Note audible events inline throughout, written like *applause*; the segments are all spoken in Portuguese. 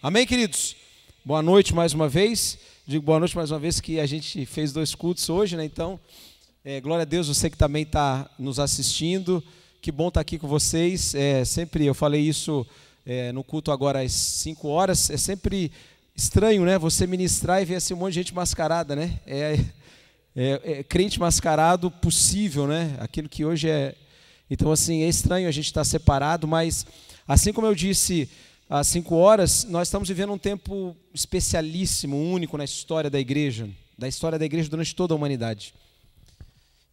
Amém, queridos? Boa noite mais uma vez. Digo boa noite mais uma vez que a gente fez dois cultos hoje, né? Então, é, glória a Deus, você que também está nos assistindo. Que bom estar tá aqui com vocês. É, sempre eu falei isso é, no culto agora às 5 horas. É sempre estranho, né? Você ministrar e ver assim um monte de gente mascarada, né? É, é, é crente mascarado possível, né? Aquilo que hoje é. Então, assim, é estranho a gente estar tá separado, mas assim como eu disse às 5 horas, nós estamos vivendo um tempo especialíssimo, único na história da igreja, da história da igreja durante toda a humanidade.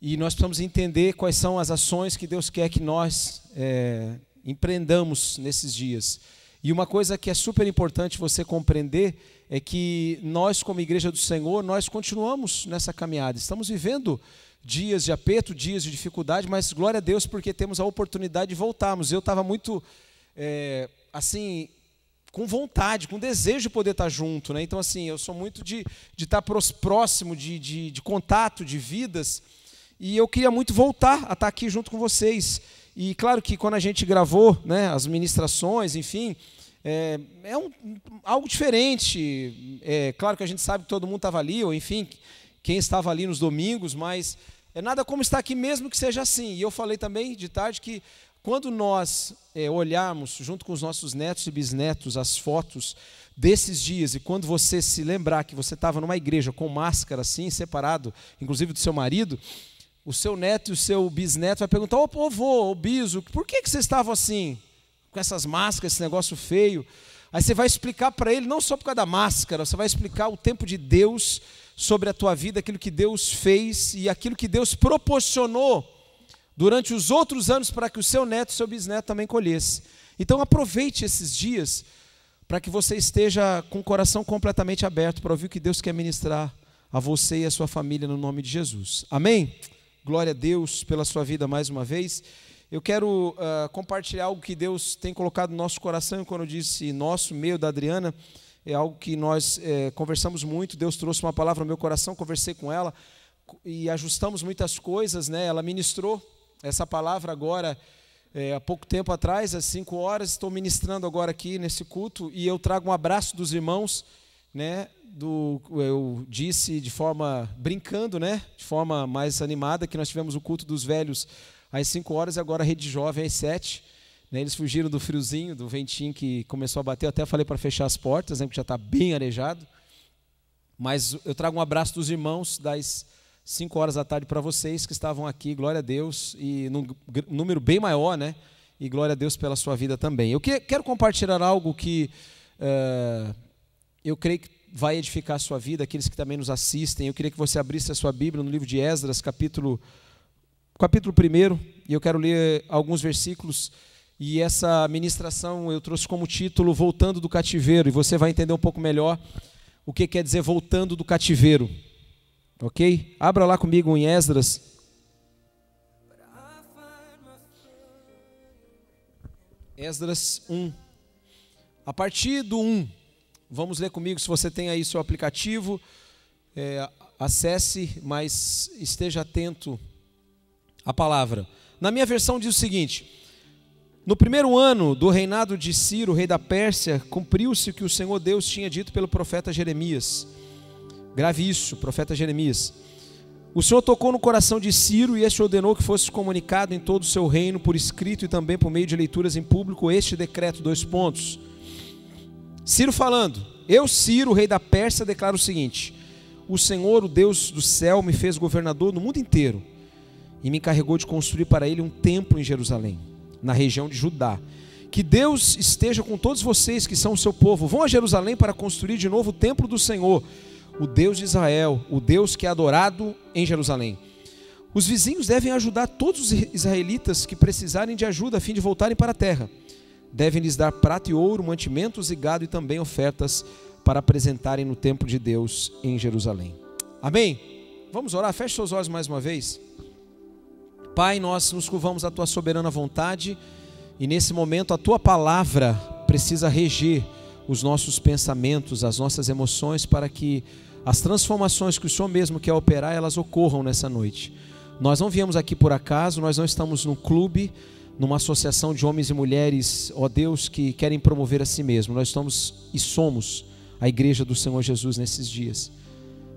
E nós precisamos entender quais são as ações que Deus quer que nós é, empreendamos nesses dias. E uma coisa que é super importante você compreender é que nós, como igreja do Senhor, nós continuamos nessa caminhada. Estamos vivendo dias de aperto, dias de dificuldade, mas glória a Deus porque temos a oportunidade de voltarmos. Eu estava muito é, assim, com vontade, com desejo de poder estar junto. Né? Então, assim, eu sou muito de, de estar próximo, de, de, de contato, de vidas. E eu queria muito voltar a estar aqui junto com vocês. E claro que quando a gente gravou né, as ministrações, enfim, é, é um, algo diferente. É claro que a gente sabe que todo mundo estava ali, ou enfim, quem estava ali nos domingos, mas é nada como estar aqui mesmo que seja assim. E eu falei também de tarde que quando nós é, olharmos, junto com os nossos netos e bisnetos, as fotos desses dias, e quando você se lembrar que você estava numa igreja com máscara assim, separado, inclusive do seu marido, o seu neto e o seu bisneto vai perguntar: Ô avô, ô biso, por que, que vocês estavam assim, com essas máscaras, esse negócio feio? Aí você vai explicar para ele, não só por causa da máscara, você vai explicar o tempo de Deus sobre a tua vida, aquilo que Deus fez e aquilo que Deus proporcionou durante os outros anos para que o seu neto e seu bisneto também colhesse. Então aproveite esses dias para que você esteja com o coração completamente aberto para ouvir o que Deus quer ministrar a você e a sua família no nome de Jesus. Amém? Glória a Deus pela sua vida mais uma vez. Eu quero uh, compartilhar algo que Deus tem colocado no nosso coração, e quando eu disse nosso, meio da Adriana, é algo que nós é, conversamos muito. Deus trouxe uma palavra no meu coração, conversei com ela e ajustamos muitas coisas, né? Ela ministrou essa palavra agora, é, há pouco tempo atrás, às 5 horas, estou ministrando agora aqui nesse culto e eu trago um abraço dos irmãos, né? Do, eu disse de forma brincando, né? De forma mais animada que nós tivemos o culto dos velhos às 5 horas e agora a rede jovem às 7. Né, eles fugiram do friozinho, do ventinho que começou a bater. Eu até falei para fechar as portas, né, porque já está bem arejado. Mas eu trago um abraço dos irmãos das 5 horas da tarde para vocês que estavam aqui, glória a Deus, e num número bem maior, né? E glória a Deus pela sua vida também. Eu que, quero compartilhar algo que uh, eu creio que vai edificar a sua vida, aqueles que também nos assistem. Eu queria que você abrisse a sua Bíblia no livro de Esdras, capítulo, capítulo 1, e eu quero ler alguns versículos. E essa ministração eu trouxe como título Voltando do Cativeiro, e você vai entender um pouco melhor o que quer dizer voltando do cativeiro. Ok? Abra lá comigo em Esdras. Esdras 1. A partir do 1, vamos ler comigo. Se você tem aí seu aplicativo, é, acesse, mas esteja atento à palavra. Na minha versão diz o seguinte: No primeiro ano do reinado de Ciro, rei da Pérsia, cumpriu-se o que o Senhor Deus tinha dito pelo profeta Jeremias Grave isso, profeta Jeremias. O Senhor tocou no coração de Ciro e este ordenou que fosse comunicado em todo o seu reino, por escrito e também por meio de leituras em público, este decreto, dois pontos. Ciro falando, eu, Ciro, rei da Pérsia, declaro o seguinte: O Senhor, o Deus do céu, me fez governador no mundo inteiro e me encarregou de construir para ele um templo em Jerusalém, na região de Judá. Que Deus esteja com todos vocês que são o seu povo. Vão a Jerusalém para construir de novo o templo do Senhor o Deus de Israel, o Deus que é adorado em Jerusalém. Os vizinhos devem ajudar todos os israelitas que precisarem de ajuda a fim de voltarem para a terra. Devem lhes dar prata e ouro, mantimentos e gado e também ofertas para apresentarem no templo de Deus em Jerusalém. Amém? Vamos orar? Feche seus olhos mais uma vez. Pai, nós nos curvamos à tua soberana vontade e nesse momento a tua palavra precisa reger os nossos pensamentos, as nossas emoções para que as transformações que o Senhor mesmo quer operar, elas ocorram nessa noite. Nós não viemos aqui por acaso, nós não estamos num clube, numa associação de homens e mulheres, ó Deus, que querem promover a si mesmo. Nós estamos e somos a igreja do Senhor Jesus nesses dias.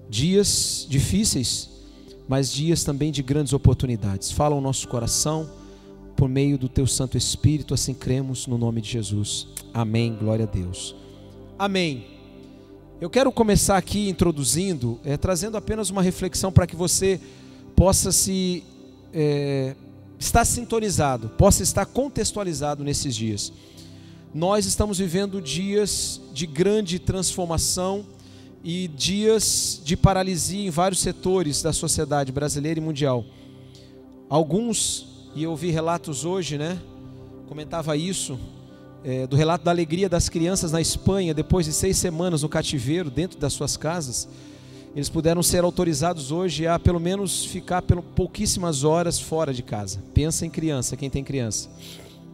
Dias difíceis, mas dias também de grandes oportunidades. Fala o nosso coração por meio do teu Santo Espírito, assim cremos no nome de Jesus. Amém. Glória a Deus. Amém. Eu quero começar aqui introduzindo, é, trazendo apenas uma reflexão para que você possa se é, estar sintonizado, possa estar contextualizado nesses dias. Nós estamos vivendo dias de grande transformação e dias de paralisia em vários setores da sociedade brasileira e mundial. Alguns, e eu vi relatos hoje, né? Comentava isso, é, do relato da alegria das crianças na Espanha, depois de seis semanas no cativeiro, dentro das suas casas. Eles puderam ser autorizados hoje a pelo menos ficar pelo, pouquíssimas horas fora de casa. Pensa em criança, quem tem criança.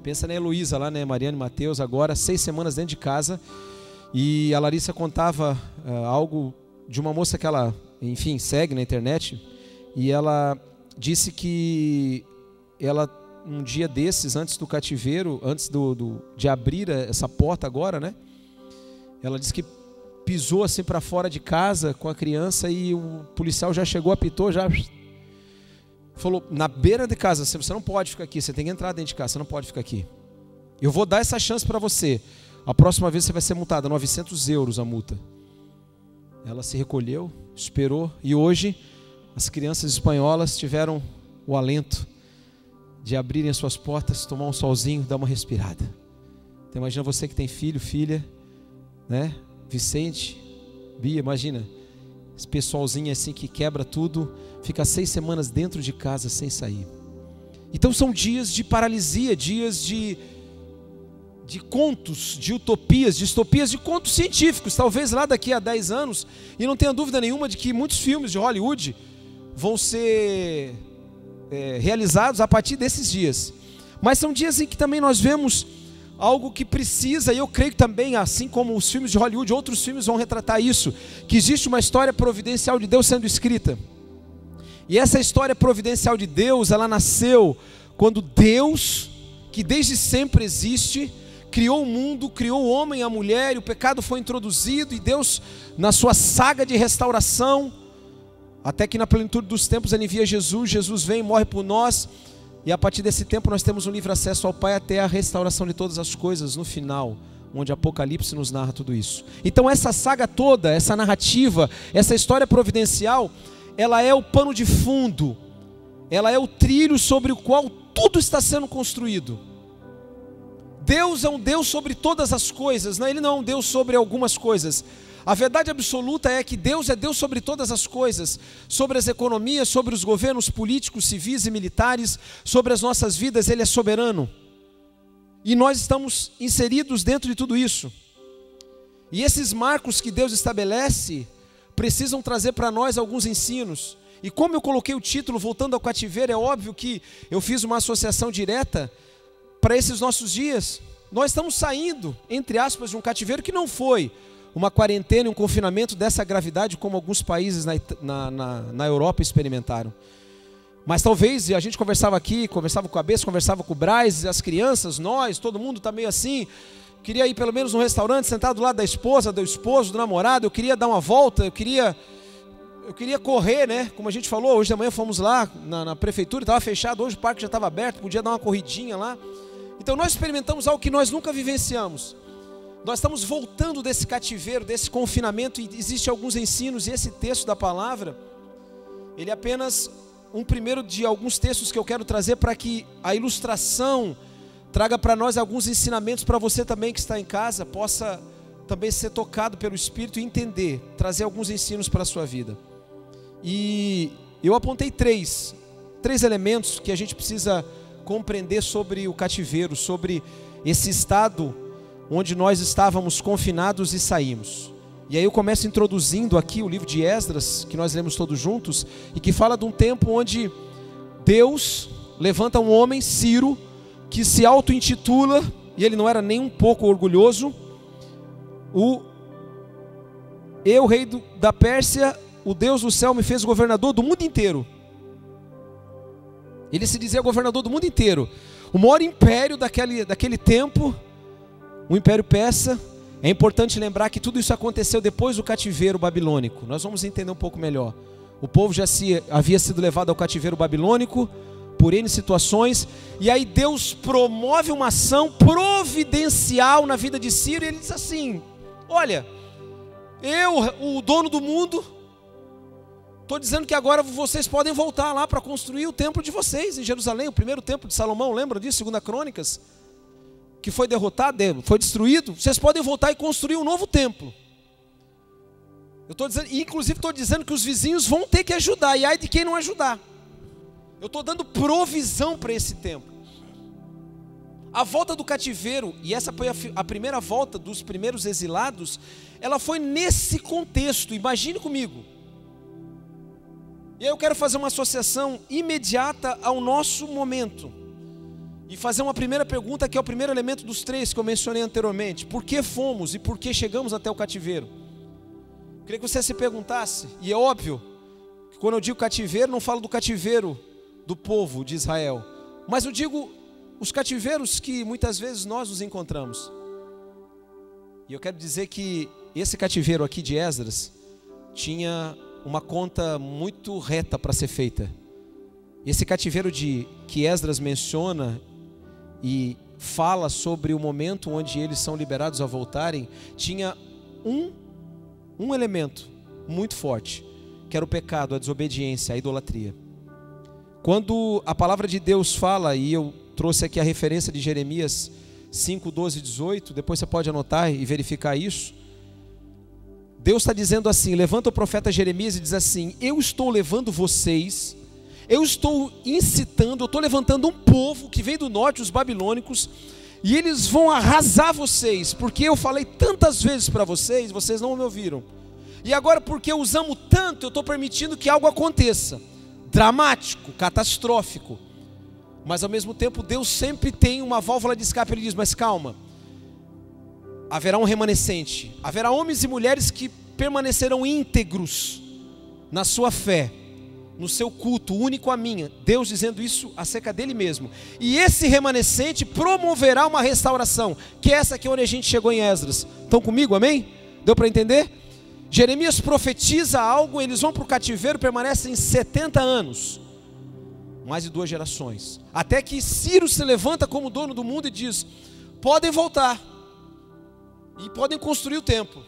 Pensa na Heloísa lá, né? Mariana e Mateus, agora seis semanas dentro de casa. E a Larissa contava uh, algo de uma moça que ela, enfim, segue na internet. E ela disse que ela, um dia desses, antes do cativeiro, antes do, do de abrir essa porta agora, né? Ela disse que pisou assim para fora de casa com a criança e o policial já chegou, apitou, já falou na beira de casa, você não pode ficar aqui, você tem que entrar dentro de casa, você não pode ficar aqui. Eu vou dar essa chance para você. A próxima vez você vai ser multada, 900 euros a multa. Ela se recolheu, esperou e hoje as crianças espanholas tiveram o alento de abrirem as suas portas, tomar um solzinho, dar uma respirada. Então imagina você que tem filho, filha, né? Vicente, Bia, imagina, esse pessoalzinho assim que quebra tudo, fica seis semanas dentro de casa sem sair. Então são dias de paralisia, dias de, de contos, de utopias, distopias, de contos científicos. Talvez lá daqui a dez anos, e não tenha dúvida nenhuma de que muitos filmes de Hollywood vão ser é, realizados a partir desses dias. Mas são dias em que também nós vemos algo que precisa, e eu creio que também, assim como os filmes de Hollywood, outros filmes vão retratar isso, que existe uma história providencial de Deus sendo escrita. E essa história providencial de Deus, ela nasceu quando Deus, que desde sempre existe, criou o mundo, criou o homem e a mulher, e o pecado foi introduzido, e Deus, na sua saga de restauração, até que na plenitude dos tempos ele envia Jesus, Jesus vem, morre por nós, e a partir desse tempo nós temos um livre acesso ao Pai até a restauração de todas as coisas no final, onde Apocalipse nos narra tudo isso. Então essa saga toda, essa narrativa, essa história providencial, ela é o pano de fundo, ela é o trilho sobre o qual tudo está sendo construído. Deus é um Deus sobre todas as coisas, não? Ele não é um Deus sobre algumas coisas. A verdade absoluta é que Deus é Deus sobre todas as coisas, sobre as economias, sobre os governos políticos, civis e militares, sobre as nossas vidas, Ele é soberano. E nós estamos inseridos dentro de tudo isso. E esses marcos que Deus estabelece precisam trazer para nós alguns ensinos. E como eu coloquei o título Voltando ao Cativeiro, é óbvio que eu fiz uma associação direta para esses nossos dias. Nós estamos saindo, entre aspas, de um cativeiro que não foi uma quarentena e um confinamento dessa gravidade como alguns países na, na, na, na Europa experimentaram. Mas talvez, a gente conversava aqui, conversava com a Bessa, conversava com o Braz, as crianças, nós, todo mundo está meio assim. Queria ir pelo menos num restaurante, sentado do lado da esposa, do esposo, do namorado. Eu queria dar uma volta, eu queria, eu queria correr, né? Como a gente falou, hoje de manhã fomos lá na, na prefeitura, estava fechado, hoje o parque já estava aberto, podia dar uma corridinha lá. Então nós experimentamos algo que nós nunca vivenciamos. Nós estamos voltando desse cativeiro, desse confinamento, e existem alguns ensinos, e esse texto da palavra, ele é apenas um primeiro de alguns textos que eu quero trazer para que a ilustração traga para nós alguns ensinamentos para você também que está em casa, possa também ser tocado pelo Espírito e entender, trazer alguns ensinos para a sua vida. E eu apontei três, três elementos que a gente precisa compreender sobre o cativeiro, sobre esse estado onde nós estávamos confinados e saímos. E aí eu começo introduzindo aqui o livro de Esdras, que nós lemos todos juntos, e que fala de um tempo onde Deus levanta um homem, Ciro, que se auto-intitula, e ele não era nem um pouco orgulhoso, o eu, rei do, da Pérsia, o Deus do céu me fez governador do mundo inteiro. Ele se dizia governador do mundo inteiro. o maior império daquele, daquele tempo, o Império Persa. É importante lembrar que tudo isso aconteceu depois do cativeiro babilônico. Nós vamos entender um pouco melhor. O povo já se, havia sido levado ao cativeiro babilônico por N situações, e aí Deus promove uma ação providencial na vida de Ciro, e ele diz assim: Olha, eu, o dono do mundo, estou dizendo que agora vocês podem voltar lá para construir o templo de vocês em Jerusalém, o primeiro templo de Salomão, lembra disso? Segunda Crônicas que foi derrotado, foi destruído, vocês podem voltar e construir um novo templo. Eu estou dizendo, inclusive estou dizendo que os vizinhos vão ter que ajudar, e ai de quem não ajudar. Eu estou dando provisão para esse templo. A volta do cativeiro, e essa foi a, a, primeira volta dos primeiros exilados, ela foi nesse contexto, imagine comigo. E aí eu quero fazer uma associação imediata ao nosso momento e fazer uma primeira pergunta, que é o primeiro elemento dos três que eu mencionei anteriormente: por que fomos e por que chegamos até o cativeiro? Eu queria que você se perguntasse, e é óbvio que quando eu digo cativeiro, não falo do cativeiro do povo de Israel, mas eu digo os cativeiros que muitas vezes nós nos encontramos. E eu quero dizer que esse cativeiro aqui de Esdras tinha uma conta muito reta para ser feita. Esse cativeiro de que Esdras menciona e fala sobre o momento onde eles são liberados a voltarem, tinha um, um elemento muito forte, que era o pecado, a desobediência, a idolatria. Quando a palavra de Deus fala, e eu trouxe aqui a referência de Jeremias 5, 12 e 18, depois você pode anotar e verificar isso. Deus está dizendo assim: levanta o profeta Jeremias e diz assim: Eu estou levando vocês eu estou incitando, eu estou levantando um povo que vem do norte, os babilônicos, e eles vão arrasar vocês, porque eu falei tantas vezes para vocês, vocês não me ouviram. E agora, porque eu os amo tanto, eu estou permitindo que algo aconteça dramático, catastrófico. Mas ao mesmo tempo, Deus sempre tem uma válvula de escape. Ele diz: Mas calma, haverá um remanescente, haverá homens e mulheres que permanecerão íntegros na sua fé no seu culto único a minha. Deus dizendo isso acerca dele mesmo. E esse remanescente promoverá uma restauração, que é essa que é onde a gente chegou em Esdras. Estão comigo, amém? Deu para entender? Jeremias profetiza algo, eles vão para o cativeiro, permanecem 70 anos. Mais de duas gerações. Até que Ciro se levanta como dono do mundo e diz: podem voltar. E podem construir o templo.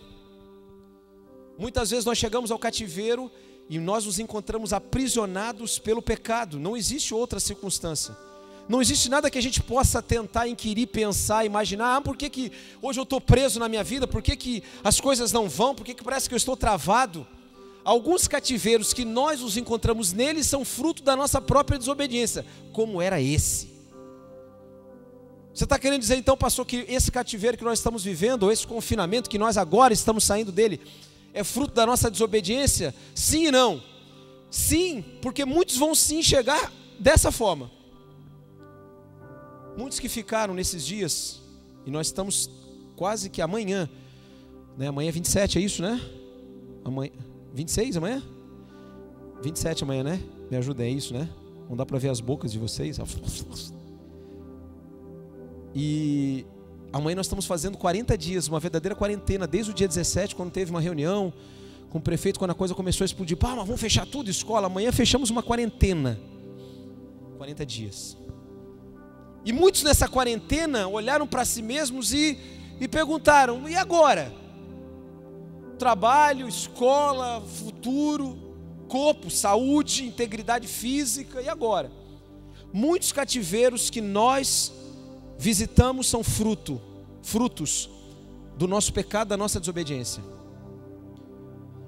Muitas vezes nós chegamos ao cativeiro e nós nos encontramos aprisionados pelo pecado, não existe outra circunstância. Não existe nada que a gente possa tentar inquirir, pensar, imaginar, ah, por que, que hoje eu estou preso na minha vida, por que, que as coisas não vão, por que, que parece que eu estou travado. Alguns cativeiros que nós nos encontramos neles são fruto da nossa própria desobediência, como era esse. Você está querendo dizer então, pastor, que esse cativeiro que nós estamos vivendo, ou esse confinamento que nós agora estamos saindo dele, é fruto da nossa desobediência? Sim e não. Sim, porque muitos vão se enxergar dessa forma. Muitos que ficaram nesses dias, e nós estamos quase que amanhã, né? Amanhã é 27, é isso, né? Amanhã, 26 amanhã? 27 amanhã, né? Me ajuda, é isso, né? Não dá para ver as bocas de vocês. E Amanhã nós estamos fazendo 40 dias, uma verdadeira quarentena, desde o dia 17, quando teve uma reunião com o prefeito, quando a coisa começou a explodir. Pá, mas vamos fechar tudo, escola. Amanhã fechamos uma quarentena. 40 dias. E muitos nessa quarentena olharam para si mesmos e, e perguntaram: e agora? Trabalho, escola, futuro, corpo, saúde, integridade física, e agora? Muitos cativeiros que nós visitamos são fruto, frutos do nosso pecado, da nossa desobediência.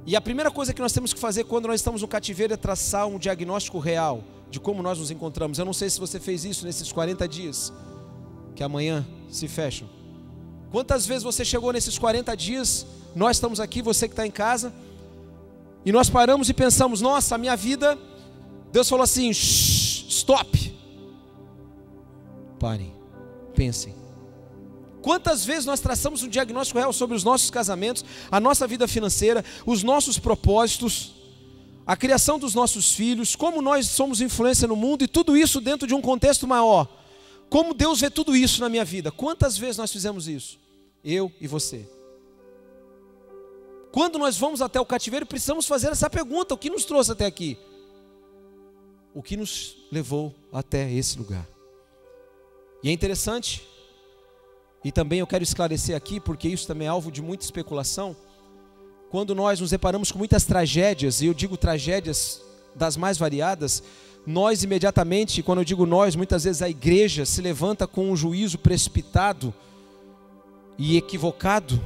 E a primeira coisa que nós temos que fazer quando nós estamos no cativeiro é traçar um diagnóstico real de como nós nos encontramos. Eu não sei se você fez isso nesses 40 dias que amanhã se fecham. Quantas vezes você chegou nesses 40 dias? Nós estamos aqui, você que está em casa, e nós paramos e pensamos: nossa, a minha vida. Deus falou assim: stop. Parem pensem. Quantas vezes nós traçamos um diagnóstico real sobre os nossos casamentos, a nossa vida financeira, os nossos propósitos, a criação dos nossos filhos, como nós somos influência no mundo e tudo isso dentro de um contexto maior. Como Deus vê tudo isso na minha vida? Quantas vezes nós fizemos isso? Eu e você. Quando nós vamos até o cativeiro, precisamos fazer essa pergunta: o que nos trouxe até aqui? O que nos levou até esse lugar? E é interessante, e também eu quero esclarecer aqui, porque isso também é alvo de muita especulação. Quando nós nos deparamos com muitas tragédias, e eu digo tragédias das mais variadas, nós imediatamente, quando eu digo nós, muitas vezes a igreja se levanta com um juízo precipitado e equivocado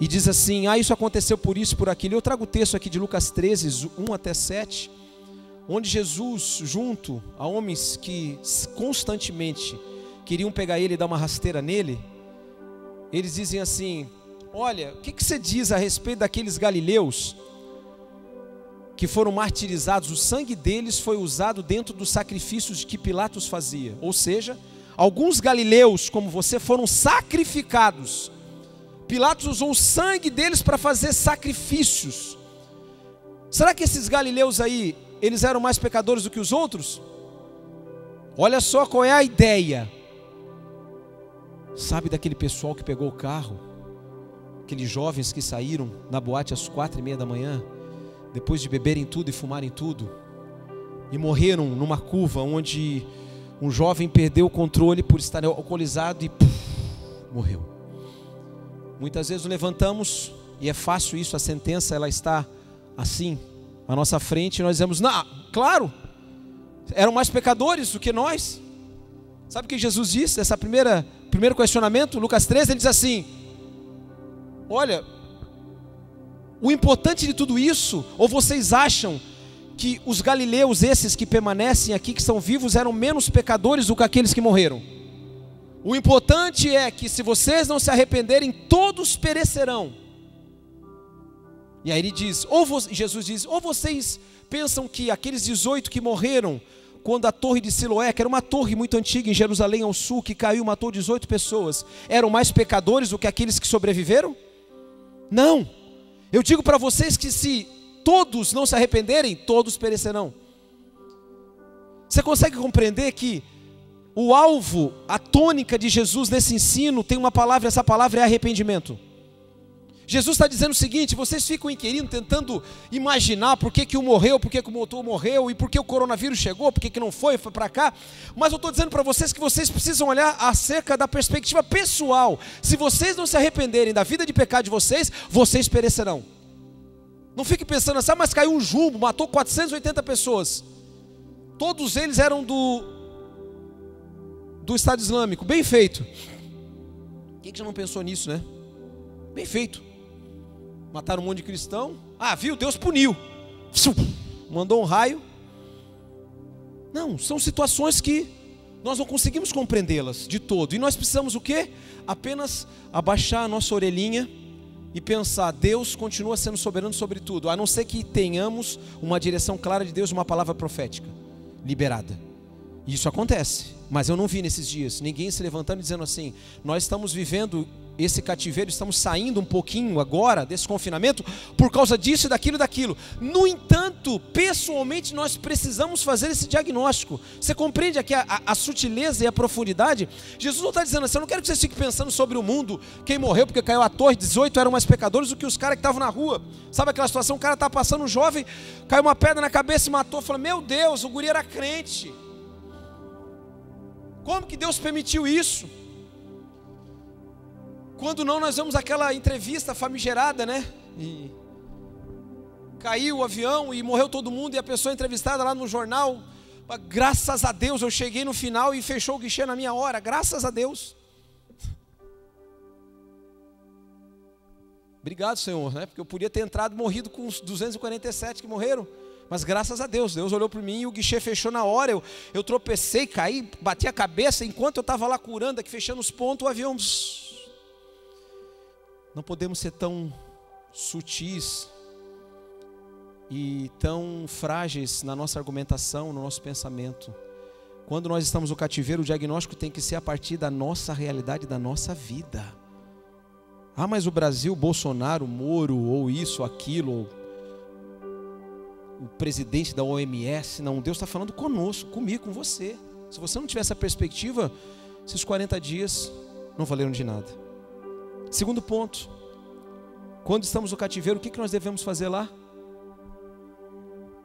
e diz assim: ah, isso aconteceu por isso, por aquilo. Eu trago o texto aqui de Lucas 13, 1 até 7, onde Jesus, junto a homens que constantemente queriam pegar ele e dar uma rasteira nele, eles dizem assim: Olha, o que, que você diz a respeito daqueles galileus que foram martirizados? O sangue deles foi usado dentro dos sacrifícios que Pilatos fazia, ou seja, alguns galileus, como você, foram sacrificados. Pilatos usou o sangue deles para fazer sacrifícios. Será que esses galileus aí, eles eram mais pecadores do que os outros? Olha só qual é a ideia. Sabe daquele pessoal que pegou o carro? Aqueles jovens que saíram na boate às quatro e meia da manhã, depois de beberem tudo e fumarem tudo, e morreram numa curva onde um jovem perdeu o controle por estar alcoolizado e puff, morreu. Muitas vezes levantamos e é fácil isso, a sentença ela está assim, à nossa frente, nós dizemos: "Não, claro, eram mais pecadores do que nós". Sabe o que Jesus disse? Essa primeira primeiro questionamento, Lucas 13, ele diz assim: Olha, o importante de tudo isso, ou vocês acham que os galileus, esses que permanecem aqui, que são vivos, eram menos pecadores do que aqueles que morreram. O importante é que se vocês não se arrependerem, todos perecerão. E aí ele diz, ou Jesus diz, ou vocês pensam que aqueles 18 que morreram quando a torre de Siloé, que era uma torre muito antiga em Jerusalém ao sul, que caiu, matou 18 pessoas, eram mais pecadores do que aqueles que sobreviveram? Não. Eu digo para vocês que se todos não se arrependerem, todos perecerão. Você consegue compreender que o alvo, a tônica de Jesus nesse ensino tem uma palavra, essa palavra é arrependimento. Jesus está dizendo o seguinte: vocês ficam inquirindo, tentando imaginar por que, que um morreu, por que, que o motor morreu, e por que o coronavírus chegou, por que, que não foi, foi para cá. Mas eu estou dizendo para vocês que vocês precisam olhar acerca da perspectiva pessoal. Se vocês não se arrependerem da vida de pecado de vocês, vocês perecerão. Não fique pensando assim, ah, mas caiu um jumbo, matou 480 pessoas. Todos eles eram do, do Estado Islâmico. Bem feito. Quem que já não pensou nisso, né? Bem feito. Mataram um monte de cristão. Ah, viu? Deus puniu. Mandou um raio. Não, são situações que nós não conseguimos compreendê-las de todo. E nós precisamos o quê? Apenas abaixar a nossa orelhinha e pensar, Deus continua sendo soberano sobre tudo, a não ser que tenhamos uma direção clara de Deus, uma palavra profética liberada. Isso acontece, mas eu não vi nesses dias ninguém se levantando e dizendo assim: nós estamos vivendo esse cativeiro, estamos saindo um pouquinho agora desse confinamento por causa disso, daquilo e daquilo. No entanto, pessoalmente, nós precisamos fazer esse diagnóstico. Você compreende aqui a, a, a sutileza e a profundidade? Jesus não está dizendo assim: eu não quero que você fique pensando sobre o mundo, quem morreu porque caiu a torre, 18 eram mais pecadores do que os caras que estavam na rua. Sabe aquela situação? O cara está passando, um jovem, caiu uma pedra na cabeça e matou. Fala: Meu Deus, o guri era crente. Como que Deus permitiu isso? Quando não, nós vemos aquela entrevista famigerada, né? E caiu o avião e morreu todo mundo, e a pessoa entrevistada lá no jornal, graças a Deus, eu cheguei no final e fechou o guichê na minha hora, graças a Deus. Obrigado, Senhor, né? Porque eu podia ter entrado morrido com os 247 que morreram. Mas graças a Deus, Deus olhou para mim e o guichê fechou na hora. Eu, eu tropecei, caí, bati a cabeça. Enquanto eu estava lá curando, aqui fechando os pontos, o avião não podemos ser tão sutis e tão frágeis na nossa argumentação, no nosso pensamento. Quando nós estamos no cativeiro, o diagnóstico tem que ser a partir da nossa realidade, da nossa vida. Ah, mas o Brasil, Bolsonaro, Moro, ou isso, aquilo, ou o presidente da OMS. Não, Deus está falando conosco, comigo, com você. Se você não tiver essa perspectiva, esses 40 dias não valeram de nada. Segundo ponto, quando estamos no cativeiro, o que, que nós devemos fazer lá?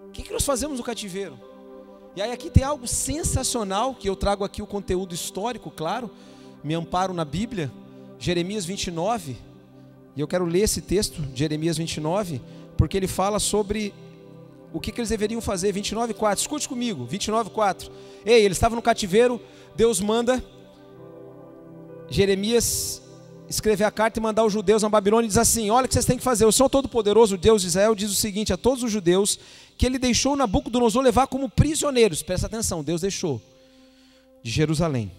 O que, que nós fazemos no cativeiro? E aí aqui tem algo sensacional, que eu trago aqui o conteúdo histórico, claro, me amparo na Bíblia, Jeremias 29, e eu quero ler esse texto, Jeremias 29, porque ele fala sobre o que, que eles deveriam fazer, 29, 4, escute comigo, 29, 4, ei, eles estavam no cativeiro, Deus manda Jeremias escrever a carta e mandar os judeus na Babilônia e diz assim: Olha o que vocês têm que fazer. O Senhor Todo-Poderoso, Deus de Israel, diz o seguinte a todos os judeus que ele deixou Nabucodonosor levar como prisioneiros. Presta atenção, Deus deixou de Jerusalém.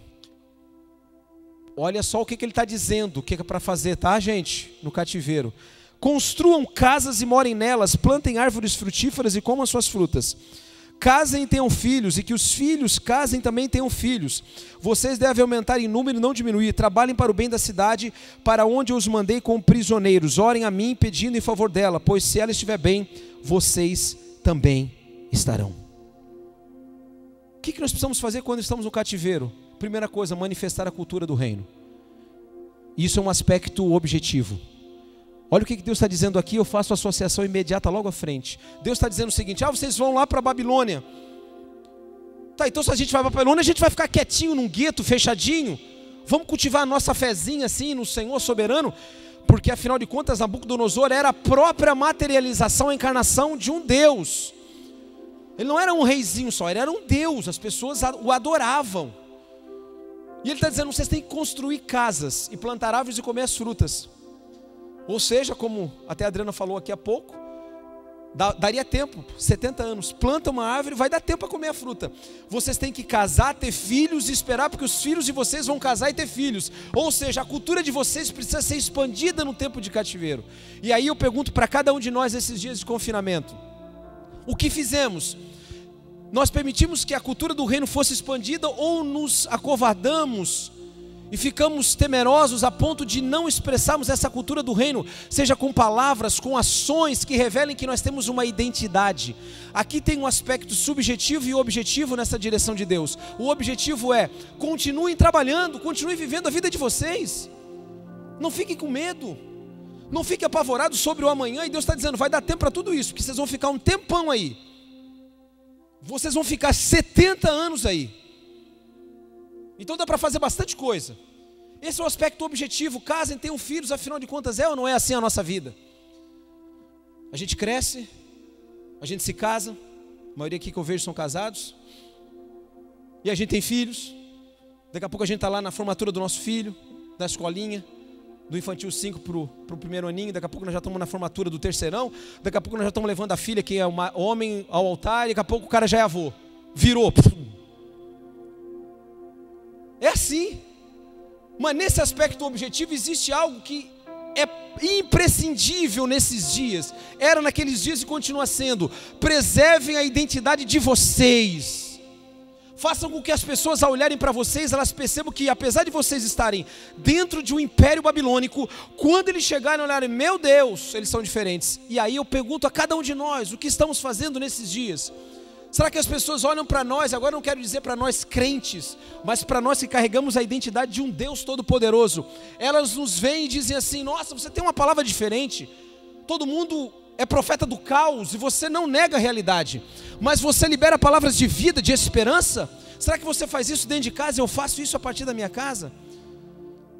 Olha só o que, que ele está dizendo, o que é para fazer, tá, gente? No cativeiro. Construam casas e morem nelas, plantem árvores frutíferas e comam suas frutas Casem e tenham filhos, e que os filhos casem também tenham filhos. Vocês devem aumentar em número e não diminuir. Trabalhem para o bem da cidade, para onde eu os mandei como prisioneiros. Orem a mim pedindo em favor dela, pois se ela estiver bem, vocês também estarão. O que nós precisamos fazer quando estamos no cativeiro? Primeira coisa, manifestar a cultura do reino. Isso é um aspecto objetivo. Olha o que Deus está dizendo aqui, eu faço associação imediata logo à frente. Deus está dizendo o seguinte: ah, vocês vão lá para a Babilônia. Tá, então se a gente vai para a Babilônia, a gente vai ficar quietinho num gueto, fechadinho. Vamos cultivar a nossa fezinha assim no Senhor soberano, porque afinal de contas Nabucodonosor era a própria materialização, a encarnação de um Deus. Ele não era um reizinho só, ele era um Deus, as pessoas o adoravam. E ele está dizendo: vocês têm que construir casas e plantar árvores e comer as frutas. Ou seja, como até a Adriana falou aqui há pouco, daria tempo, 70 anos, planta uma árvore, vai dar tempo para comer a fruta. Vocês têm que casar, ter filhos e esperar, porque os filhos de vocês vão casar e ter filhos. Ou seja, a cultura de vocês precisa ser expandida no tempo de cativeiro. E aí eu pergunto para cada um de nós esses dias de confinamento: o que fizemos? Nós permitimos que a cultura do reino fosse expandida ou nos acovardamos? E ficamos temerosos a ponto de não expressarmos essa cultura do reino, seja com palavras, com ações que revelem que nós temos uma identidade. Aqui tem um aspecto subjetivo e objetivo nessa direção de Deus. O objetivo é: continuem trabalhando, continuem vivendo a vida de vocês. Não fiquem com medo. Não fiquem apavorados sobre o amanhã. E Deus está dizendo: vai dar tempo para tudo isso, porque vocês vão ficar um tempão aí. Vocês vão ficar 70 anos aí. Então dá para fazer bastante coisa. Esse é o aspecto objetivo. Casem, tenham filhos, afinal de contas, é ou não é assim a nossa vida? A gente cresce, a gente se casa, a maioria aqui que eu vejo são casados, e a gente tem filhos. Daqui a pouco a gente está lá na formatura do nosso filho, da escolinha, do infantil 5 para o primeiro aninho, daqui a pouco nós já estamos na formatura do terceirão, daqui a pouco nós já estamos levando a filha que é uma homem ao altar, e daqui a pouco o cara já é avô. Virou. É assim. Mas nesse aspecto objetivo existe algo que é imprescindível nesses dias. Era naqueles dias e continua sendo. Preservem a identidade de vocês. Façam com que as pessoas, ao olharem para vocês, elas percebam que, apesar de vocês estarem dentro de um império babilônico, quando eles chegarem e olharem, meu Deus, eles são diferentes. E aí eu pergunto a cada um de nós: o que estamos fazendo nesses dias? Será que as pessoas olham para nós, agora não quero dizer para nós crentes, mas para nós que carregamos a identidade de um Deus Todo-Poderoso, elas nos veem e dizem assim: Nossa, você tem uma palavra diferente. Todo mundo é profeta do caos e você não nega a realidade, mas você libera palavras de vida, de esperança. Será que você faz isso dentro de casa eu faço isso a partir da minha casa?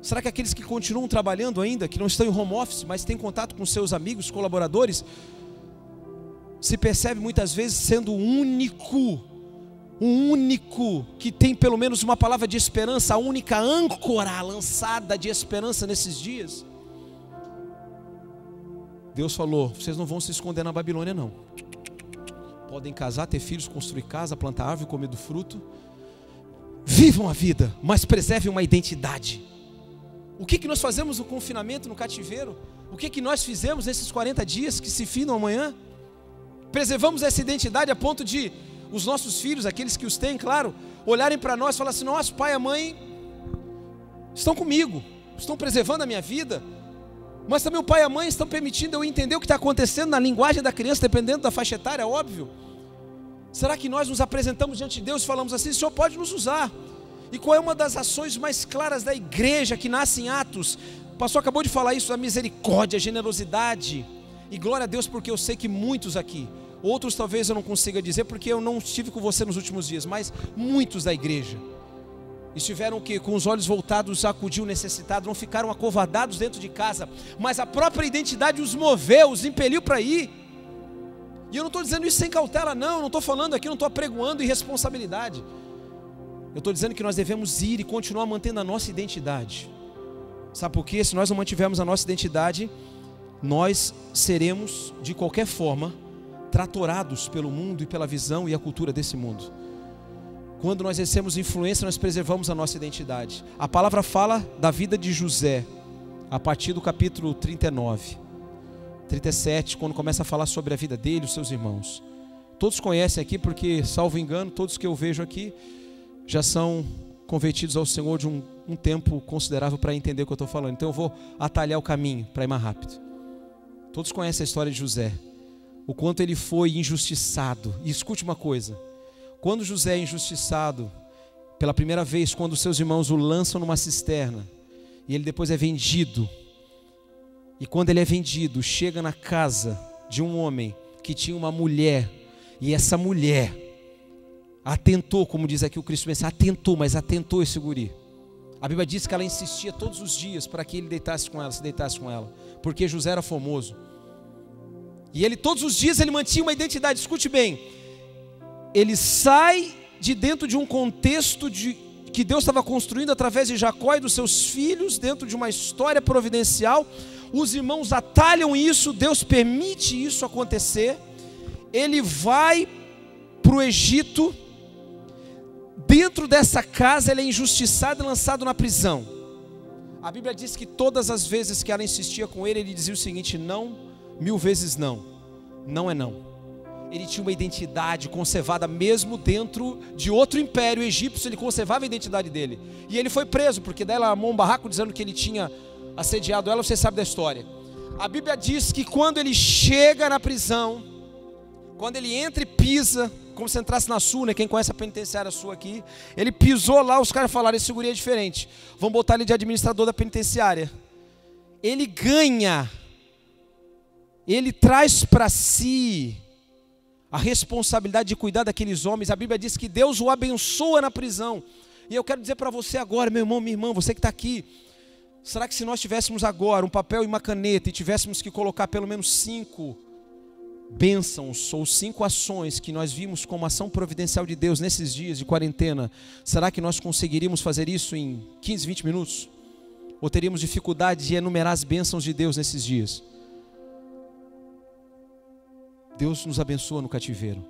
Será que aqueles que continuam trabalhando ainda, que não estão em home office, mas têm contato com seus amigos, colaboradores, se percebe muitas vezes sendo o único, o único que tem pelo menos uma palavra de esperança, a única âncora lançada de esperança nesses dias. Deus falou: vocês não vão se esconder na Babilônia, não. Podem casar, ter filhos, construir casa, plantar árvore, comer do fruto. Vivam a vida, mas preservem uma identidade. O que, que nós fazemos no confinamento, no cativeiro? O que, que nós fizemos nesses 40 dias que se finam amanhã? Preservamos essa identidade a ponto de os nossos filhos, aqueles que os têm, claro, olharem para nós e falar assim: nosso pai e mãe estão comigo, estão preservando a minha vida, mas também o pai e a mãe estão permitindo eu entender o que está acontecendo na linguagem da criança, dependendo da faixa etária, é óbvio. Será que nós nos apresentamos diante de Deus e falamos assim: o Senhor pode nos usar? E qual é uma das ações mais claras da igreja que nasce em Atos? O pastor acabou de falar isso, a misericórdia, a generosidade. E glória a Deus, porque eu sei que muitos aqui, outros talvez eu não consiga dizer, porque eu não estive com você nos últimos dias, mas muitos da igreja estiveram que com os olhos voltados a acudir o necessitado, não ficaram acovardados dentro de casa, mas a própria identidade os moveu, os impeliu para ir. E eu não estou dizendo isso sem cautela, não, não estou falando aqui, não estou apregoando irresponsabilidade. Eu estou dizendo que nós devemos ir e continuar mantendo a nossa identidade. Sabe por quê? Se nós não mantivermos a nossa identidade, nós seremos, de qualquer forma, tratorados pelo mundo e pela visão e a cultura desse mundo. Quando nós exercemos influência, nós preservamos a nossa identidade. A palavra fala da vida de José, a partir do capítulo 39, 37, quando começa a falar sobre a vida dele e os seus irmãos. Todos conhecem aqui, porque, salvo engano, todos que eu vejo aqui já são convertidos ao Senhor de um, um tempo considerável para entender o que eu estou falando. Então eu vou atalhar o caminho para ir mais rápido. Todos conhecem a história de José, o quanto ele foi injustiçado. E escute uma coisa: quando José é injustiçado, pela primeira vez, quando seus irmãos o lançam numa cisterna, e ele depois é vendido, e quando ele é vendido, chega na casa de um homem que tinha uma mulher, e essa mulher atentou, como diz aqui o Cristo atentou, mas atentou esse guri. A Bíblia diz que ela insistia todos os dias para que ele deitasse com ela, se deitasse com ela, porque José era famoso. E ele todos os dias ele mantinha uma identidade. Escute bem. Ele sai de dentro de um contexto de que Deus estava construindo através de Jacó e dos seus filhos, dentro de uma história providencial. Os irmãos atalham isso, Deus permite isso acontecer. Ele vai para o Egito dentro dessa casa ele é injustiçado e lançado na prisão. A Bíblia diz que todas as vezes que ela insistia com ele, ele dizia o seguinte: não, mil vezes não, não é não. Ele tinha uma identidade conservada mesmo dentro de outro império egípcio, ele conservava a identidade dele. E ele foi preso, porque dela armou um barraco dizendo que ele tinha assediado ela, você sabe da história. A Bíblia diz que quando ele chega na prisão, quando ele entra e pisa como se entrasse na sua, né? Quem conhece a penitenciária sua aqui. Ele pisou lá, os caras falaram: esse guri é diferente. Vamos botar ele de administrador da penitenciária. Ele ganha, ele traz para si a responsabilidade de cuidar daqueles homens. A Bíblia diz que Deus o abençoa na prisão. E eu quero dizer para você agora, meu irmão, minha irmã, você que está aqui. Será que se nós tivéssemos agora um papel e uma caneta e tivéssemos que colocar pelo menos cinco bênçãos ou cinco ações que nós vimos como ação providencial de Deus nesses dias de quarentena, será que nós conseguiríamos fazer isso em 15, 20 minutos? Ou teríamos dificuldade de enumerar as bênçãos de Deus nesses dias? Deus nos abençoa no cativeiro.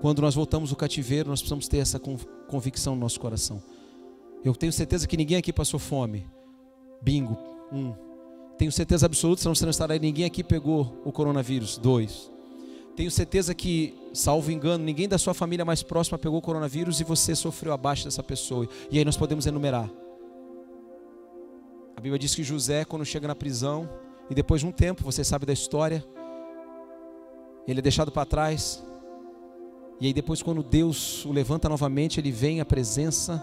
Quando nós voltamos do cativeiro, nós precisamos ter essa convicção no nosso coração. Eu tenho certeza que ninguém aqui passou fome. Bingo. Um. Tenho certeza absoluta, senão você não estará aí, ninguém aqui pegou o coronavírus. Dois. Tenho certeza que, salvo engano, ninguém da sua família mais próxima pegou o coronavírus e você sofreu abaixo dessa pessoa. E aí nós podemos enumerar. A Bíblia diz que José, quando chega na prisão, e depois de um tempo, você sabe da história, ele é deixado para trás. E aí depois, quando Deus o levanta novamente, ele vem à presença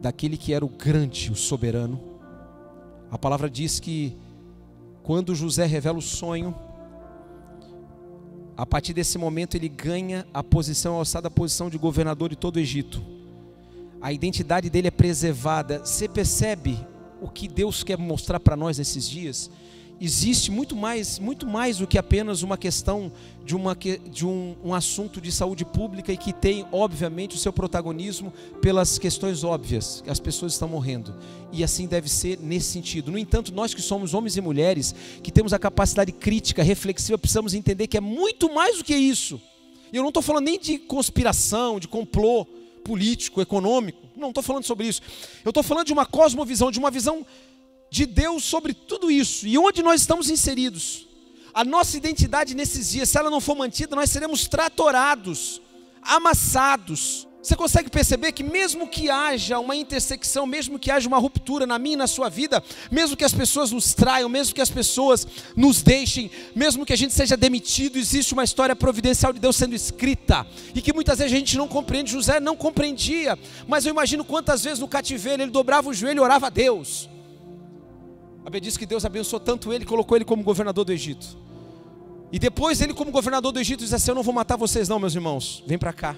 daquele que era o grande, o soberano a palavra diz que quando José revela o sonho, a partir desse momento ele ganha a posição, a alçada posição de governador de todo o Egito. A identidade dele é preservada. Você percebe o que Deus quer mostrar para nós nesses dias? Existe muito mais, muito mais do que apenas uma questão de, uma, de um, um assunto de saúde pública e que tem, obviamente, o seu protagonismo pelas questões óbvias, que as pessoas estão morrendo. E assim deve ser nesse sentido. No entanto, nós que somos homens e mulheres, que temos a capacidade crítica, reflexiva, precisamos entender que é muito mais do que isso. E eu não estou falando nem de conspiração, de complô político, econômico. Não estou falando sobre isso. Eu estou falando de uma cosmovisão, de uma visão de Deus sobre tudo isso e onde nós estamos inseridos. A nossa identidade nesses dias, se ela não for mantida, nós seremos tratorados, amassados. Você consegue perceber que, mesmo que haja uma intersecção, mesmo que haja uma ruptura na minha e na sua vida, mesmo que as pessoas nos traiam, mesmo que as pessoas nos deixem, mesmo que a gente seja demitido, existe uma história providencial de Deus sendo escrita e que muitas vezes a gente não compreende. José não compreendia, mas eu imagino quantas vezes no cativeiro ele dobrava o joelho e orava a Deus. A Bíblia diz que Deus abençoou tanto ele, colocou ele como governador do Egito. E depois ele, como governador do Egito, diz assim: Eu não vou matar vocês, não, meus irmãos, vem para cá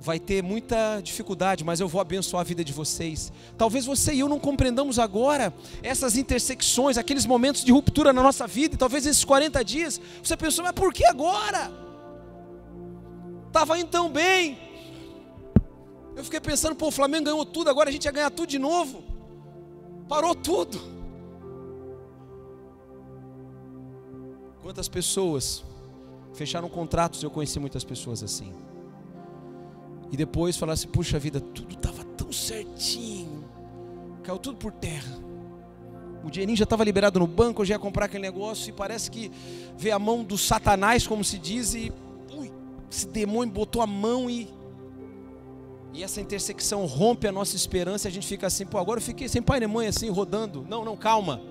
vai ter muita dificuldade, mas eu vou abençoar a vida de vocês. Talvez você e eu não compreendamos agora essas intersecções, aqueles momentos de ruptura na nossa vida, e talvez esses 40 dias, você pensou, mas por que agora? Estava indo tão bem. Eu fiquei pensando, pô, o Flamengo ganhou tudo, agora a gente ia ganhar tudo de novo. Parou tudo. Quantas pessoas fecharam contratos, eu conheci muitas pessoas assim e depois falasse: puxa vida, tudo estava tão certinho, caiu tudo por terra. O dinheirinho já estava liberado no banco, eu já ia comprar aquele negócio e parece que veio a mão do Satanás, como se diz, e ui, esse demônio botou a mão e. E essa intersecção rompe a nossa esperança e a gente fica assim, pô, agora eu fiquei sem pai nem mãe assim, rodando. Não, não, calma.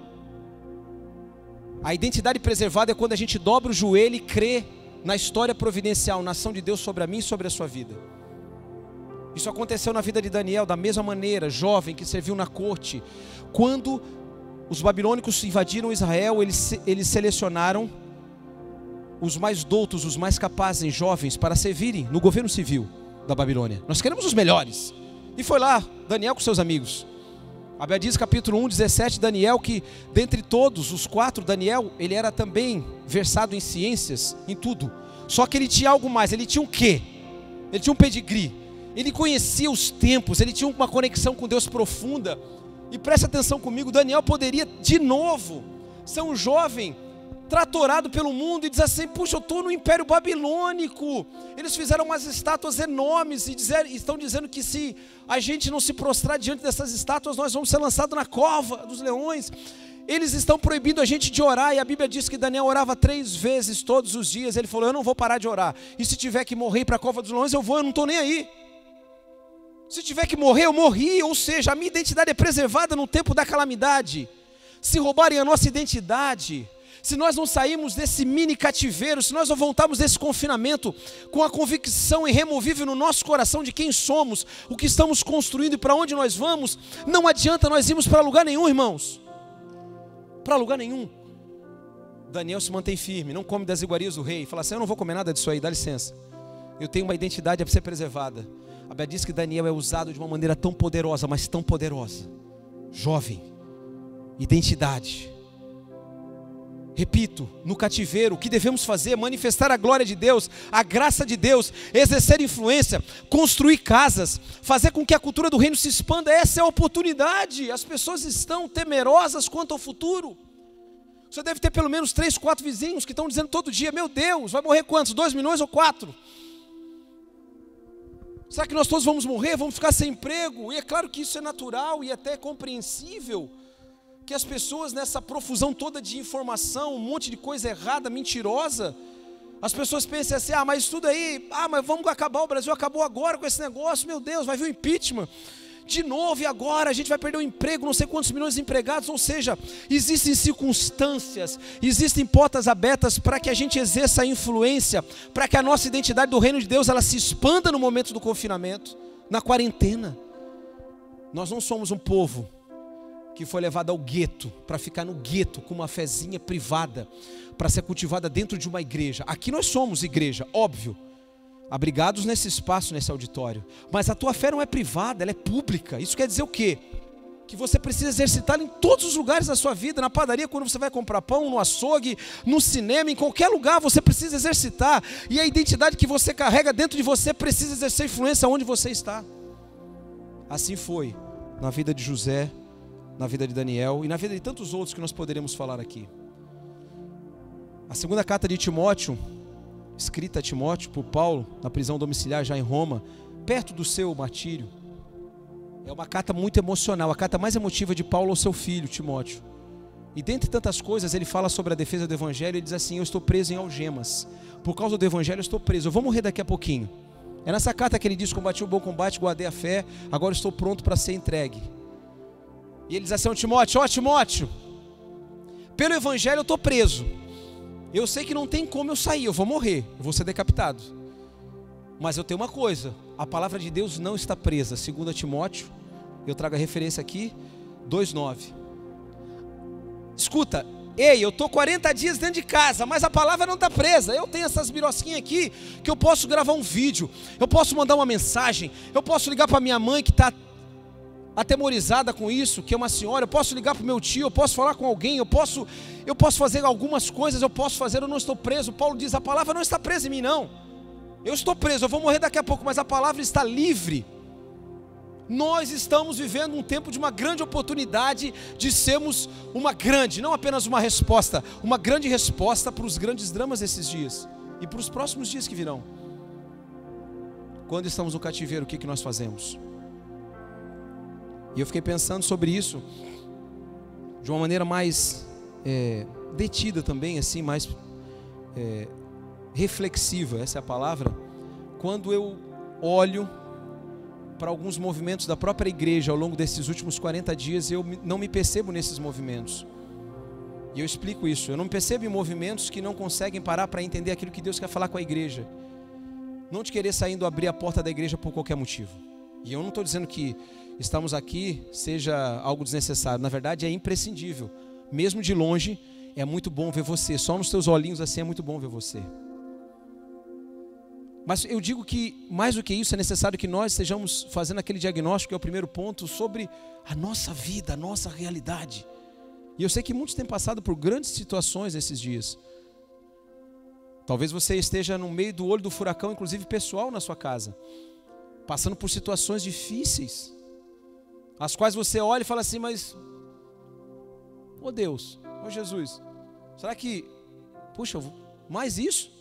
A identidade preservada é quando a gente dobra o joelho e crê na história providencial, na ação de Deus sobre a mim e sobre a sua vida. Isso aconteceu na vida de Daniel da mesma maneira, jovem que serviu na corte. Quando os babilônicos invadiram Israel, eles, eles selecionaram os mais doutos, os mais capazes, jovens, para servirem no governo civil da Babilônia. Nós queremos os melhores. E foi lá, Daniel com seus amigos. A Bíblia diz, capítulo 1, 17, Daniel, que dentre todos os quatro, Daniel, ele era também versado em ciências, em tudo. Só que ele tinha algo mais, ele tinha um quê? Ele tinha um pedigree. Ele conhecia os tempos, ele tinha uma conexão com Deus profunda. E preste atenção comigo, Daniel poderia de novo ser um jovem tratorado pelo mundo e dizer assim: puxa, eu estou no Império Babilônico. Eles fizeram umas estátuas enormes e dizer, estão dizendo que se a gente não se prostrar diante dessas estátuas, nós vamos ser lançados na cova dos leões. Eles estão proibindo a gente de orar, e a Bíblia diz que Daniel orava três vezes todos os dias. Ele falou: Eu não vou parar de orar, e se tiver que morrer para a cova dos leões, eu vou, eu não estou nem aí. Se tiver que morrer, eu morri. Ou seja, a minha identidade é preservada no tempo da calamidade. Se roubarem a nossa identidade, se nós não sairmos desse mini cativeiro, se nós não voltarmos desse confinamento com a convicção irremovível no nosso coração de quem somos, o que estamos construindo e para onde nós vamos, não adianta nós irmos para lugar nenhum, irmãos. Para lugar nenhum. Daniel se mantém firme, não come das iguarias do rei. Fala assim: Eu não vou comer nada disso aí, dá licença. Eu tenho uma identidade a ser preservada. A Bíblia diz que Daniel é usado de uma maneira tão poderosa, mas tão poderosa. Jovem, identidade. Repito, no cativeiro, o que devemos fazer é manifestar a glória de Deus, a graça de Deus, exercer influência, construir casas, fazer com que a cultura do reino se expanda. Essa é a oportunidade. As pessoas estão temerosas quanto ao futuro. Você deve ter pelo menos três, quatro vizinhos que estão dizendo todo dia: Meu Deus, vai morrer quantos? Dois milhões ou quatro? Será que nós todos vamos morrer? Vamos ficar sem emprego? E é claro que isso é natural e até compreensível. Que as pessoas, nessa profusão toda de informação, um monte de coisa errada, mentirosa, as pessoas pensam assim: ah, mas tudo aí, ah, mas vamos acabar, o Brasil acabou agora com esse negócio, meu Deus, vai vir o impeachment de novo e agora a gente vai perder o emprego, não sei quantos milhões de empregados, ou seja, existem circunstâncias, existem portas abertas para que a gente exerça a influência, para que a nossa identidade do reino de Deus ela se expanda no momento do confinamento, na quarentena. Nós não somos um povo que foi levado ao gueto, para ficar no gueto com uma fezinha privada, para ser cultivada dentro de uma igreja. Aqui nós somos igreja, óbvio abrigados nesse espaço, nesse auditório. Mas a tua fé não é privada, ela é pública. Isso quer dizer o quê? Que você precisa exercitar em todos os lugares da sua vida, na padaria, quando você vai comprar pão, no açougue, no cinema, em qualquer lugar, você precisa exercitar. E a identidade que você carrega dentro de você precisa exercer influência onde você está. Assim foi na vida de José, na vida de Daniel e na vida de tantos outros que nós poderemos falar aqui. A segunda carta de Timóteo, escrita a Timóteo por Paulo, na prisão domiciliar já em Roma, perto do seu martírio. É uma carta muito emocional, a carta mais emotiva de Paulo ao seu filho, Timóteo. E dentre tantas coisas, ele fala sobre a defesa do evangelho e diz assim: Eu estou preso em algemas. Por causa do evangelho, eu estou preso. Eu vou morrer daqui a pouquinho. É nessa carta que ele diz: Combati o bom combate, guardei a fé, agora estou pronto para ser entregue. E ele diz assim Timóteo: Ó Timóteo, pelo evangelho eu estou preso. Eu sei que não tem como eu sair, eu vou morrer, eu vou ser decapitado. Mas eu tenho uma coisa: a palavra de Deus não está presa. Segundo Timóteo, eu trago a referência aqui, 2,9. Escuta, ei, eu estou 40 dias dentro de casa, mas a palavra não está presa. Eu tenho essas birosquinhas aqui que eu posso gravar um vídeo, eu posso mandar uma mensagem, eu posso ligar para minha mãe que está atemorizada com isso, que é uma senhora, eu posso ligar para o meu tio, eu posso falar com alguém, eu posso, eu posso fazer algumas coisas, eu posso fazer, eu não estou preso. Paulo diz: a palavra não está presa em mim, não. Eu estou preso, eu vou morrer daqui a pouco, mas a palavra está livre. Nós estamos vivendo um tempo de uma grande oportunidade de sermos uma grande, não apenas uma resposta, uma grande resposta para os grandes dramas desses dias e para os próximos dias que virão. Quando estamos no cativeiro, o que, que nós fazemos? E eu fiquei pensando sobre isso de uma maneira mais é, detida também, assim, mais é, reflexiva, essa é a palavra. Quando eu olho para alguns movimentos da própria igreja ao longo desses últimos 40 dias, eu não me percebo nesses movimentos. E eu explico isso. Eu não me percebo em movimentos que não conseguem parar para entender aquilo que Deus quer falar com a igreja. Não te querer saindo abrir a porta da igreja por qualquer motivo. E eu não estou dizendo que estamos aqui seja algo desnecessário. Na verdade, é imprescindível. Mesmo de longe, é muito bom ver você. Só nos teus olhinhos assim é muito bom ver você. Mas eu digo que mais do que isso é necessário que nós estejamos fazendo aquele diagnóstico, que é o primeiro ponto, sobre a nossa vida, a nossa realidade. E eu sei que muitos têm passado por grandes situações esses dias. Talvez você esteja no meio do olho do furacão, inclusive pessoal na sua casa, passando por situações difíceis as quais você olha e fala assim, mas, oh Deus, oh Jesus, será que, puxa, mais isso?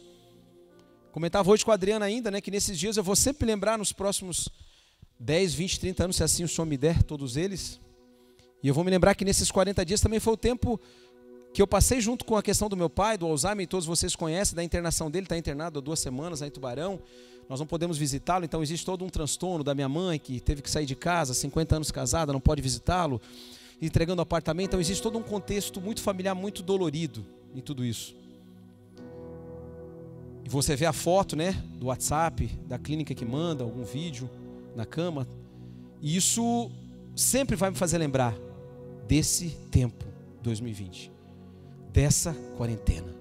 Comentava hoje com a Adriana ainda, né, que nesses dias eu vou sempre lembrar nos próximos 10, 20, 30 anos, se assim o Senhor me der, todos eles, e eu vou me lembrar que nesses 40 dias também foi o tempo que eu passei junto com a questão do meu pai, do Alzheimer, todos vocês conhecem, da internação dele, está internado há duas semanas aí em Tubarão, nós não podemos visitá-lo, então existe todo um transtorno da minha mãe, que teve que sair de casa, 50 anos casada, não pode visitá-lo, entregando apartamento, então existe todo um contexto muito familiar, muito dolorido em tudo isso. E você vê a foto, né, do WhatsApp, da clínica que manda, algum vídeo na cama, e isso sempre vai me fazer lembrar desse tempo, 2020, dessa quarentena.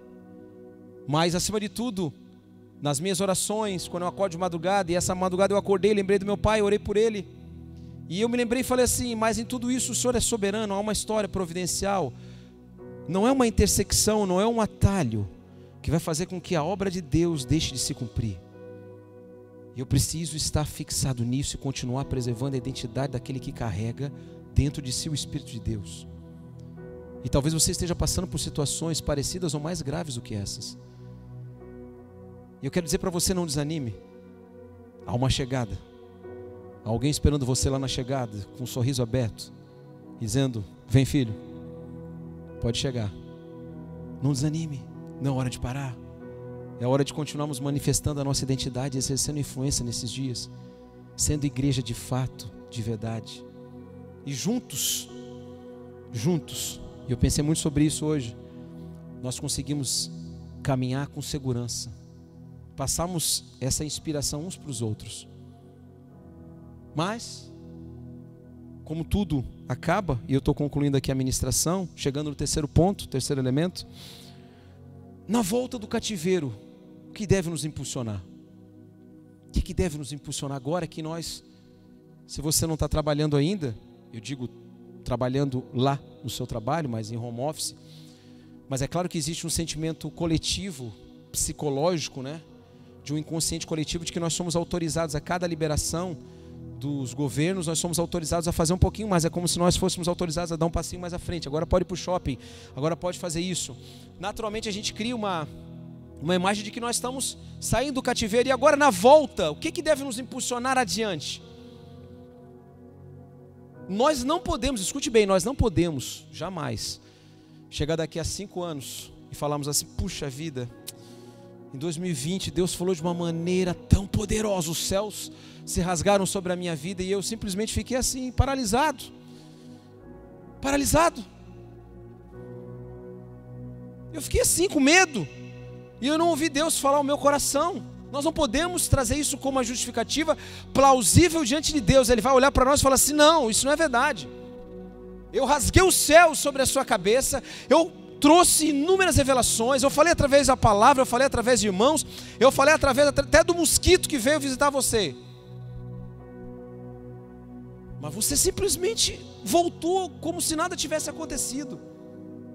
Mas, acima de tudo, nas minhas orações, quando eu acordo de madrugada, e essa madrugada eu acordei, lembrei do meu pai, orei por ele. E eu me lembrei e falei assim: mas em tudo isso o Senhor é soberano, há uma história providencial. Não é uma intersecção, não é um atalho que vai fazer com que a obra de Deus deixe de se cumprir. Eu preciso estar fixado nisso e continuar preservando a identidade daquele que carrega dentro de si o Espírito de Deus. E talvez você esteja passando por situações parecidas ou mais graves do que essas. E eu quero dizer para você: não desanime. Há uma chegada. Há alguém esperando você lá na chegada, com um sorriso aberto, dizendo: Vem, filho, pode chegar. Não desanime, não é hora de parar. É hora de continuarmos manifestando a nossa identidade, exercendo influência nesses dias, sendo igreja de fato, de verdade. E juntos, juntos, e eu pensei muito sobre isso hoje, nós conseguimos caminhar com segurança passarmos essa inspiração uns para os outros. Mas, como tudo acaba, e eu estou concluindo aqui a ministração, chegando no terceiro ponto, terceiro elemento, na volta do cativeiro, o que deve nos impulsionar? O que, que deve nos impulsionar agora que nós, se você não está trabalhando ainda, eu digo trabalhando lá no seu trabalho, mas em home office, mas é claro que existe um sentimento coletivo, psicológico, né? De um inconsciente coletivo de que nós somos autorizados a cada liberação dos governos, nós somos autorizados a fazer um pouquinho mais. É como se nós fôssemos autorizados a dar um passinho mais à frente. Agora pode ir para o shopping, agora pode fazer isso. Naturalmente a gente cria uma, uma imagem de que nós estamos saindo do cativeiro e agora na volta, o que, que deve nos impulsionar adiante? Nós não podemos, escute bem, nós não podemos jamais chegar daqui a cinco anos e falarmos assim: puxa vida, Em 2020, Deus falou de uma maneira tão poderosa, os céus se rasgaram sobre a minha vida e eu simplesmente fiquei assim, paralisado. Paralisado. Eu fiquei assim, com medo. E eu não ouvi Deus falar ao meu coração. Nós não podemos trazer isso como uma justificativa plausível diante de Deus. Ele vai olhar para nós e falar assim: não, isso não é verdade. Eu rasguei o céu sobre a sua cabeça, eu trouxe inúmeras revelações, eu falei através da palavra, eu falei através de irmãos, eu falei através até do mosquito que veio visitar você. Mas você simplesmente voltou como se nada tivesse acontecido.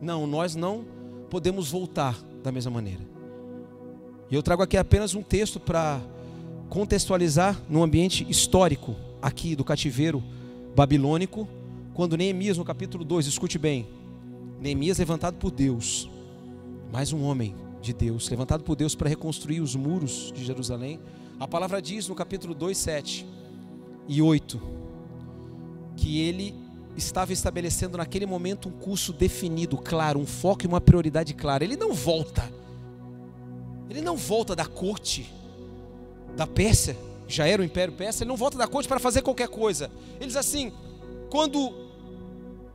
Não, nós não podemos voltar da mesma maneira. E eu trago aqui apenas um texto para contextualizar no ambiente histórico aqui do cativeiro babilônico, quando Neemias no capítulo 2, escute bem, Neemias levantado por Deus, mais um homem de Deus, levantado por Deus para reconstruir os muros de Jerusalém. A palavra diz no capítulo 2, 7 e 8, que ele estava estabelecendo naquele momento um curso definido, claro, um foco e uma prioridade clara. Ele não volta ele não volta da corte da Pérsia, já era o Império Persa, ele não volta da corte para fazer qualquer coisa. Ele diz assim: quando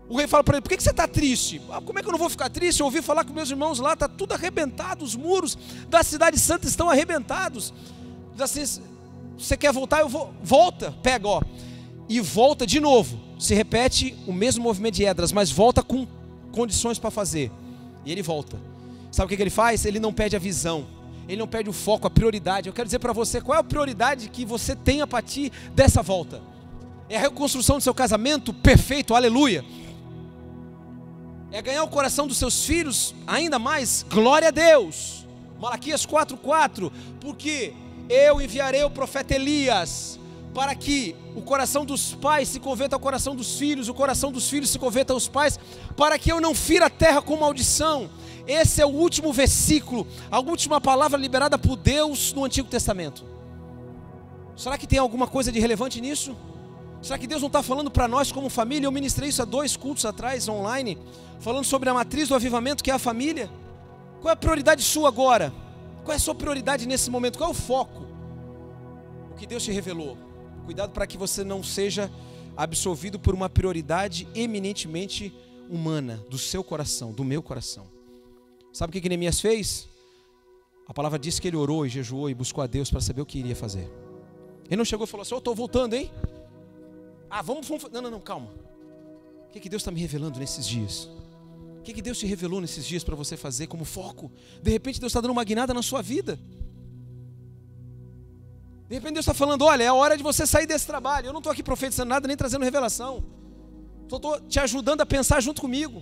o rei fala para ele, por que, você está triste? Ah, como é que eu não vou ficar triste? Eu ouvi falar com meus irmãos lá, está tudo arrebentado, os muros da cidade santa estão arrebentados. Diz assim, você quer voltar? Eu vou. Volta, pega, ó. E volta de novo. Se repete o mesmo movimento de Edras, mas volta com condições para fazer. E ele volta. Sabe o que, que ele faz? Ele não perde a visão ele não perde o foco, a prioridade. Eu quero dizer para você qual é a prioridade que você tem a partir dessa volta. É a reconstrução do seu casamento perfeito, aleluia. É ganhar o coração dos seus filhos ainda mais, glória a Deus. Malaquias 4:4, porque eu enviarei o profeta Elias para que o coração dos pais se converta ao coração dos filhos, o coração dos filhos se converta aos pais, para que eu não fira a terra com maldição esse é o último versículo, a última palavra liberada por Deus no Antigo Testamento. Será que tem alguma coisa de relevante nisso? Será que Deus não está falando para nós como família? Eu ministrei isso há dois cultos atrás, online, falando sobre a matriz do avivamento, que é a família. Qual é a prioridade sua agora? Qual é a sua prioridade nesse momento? Qual é o foco? O que Deus te revelou. Cuidado para que você não seja absorvido por uma prioridade eminentemente humana, do seu coração, do meu coração. Sabe o que, que Neemias fez? A palavra diz que ele orou e jejuou e buscou a Deus para saber o que iria fazer. Ele não chegou e falou assim: Eu estou voltando, hein? Ah, vamos, vamos. Não, não, não, calma. O que, que Deus está me revelando nesses dias? O que, que Deus te revelou nesses dias para você fazer como foco? De repente Deus está dando uma guinada na sua vida. De repente Deus está falando: olha, é a hora de você sair desse trabalho. Eu não estou aqui profetizando nada nem trazendo revelação. Estou te ajudando a pensar junto comigo.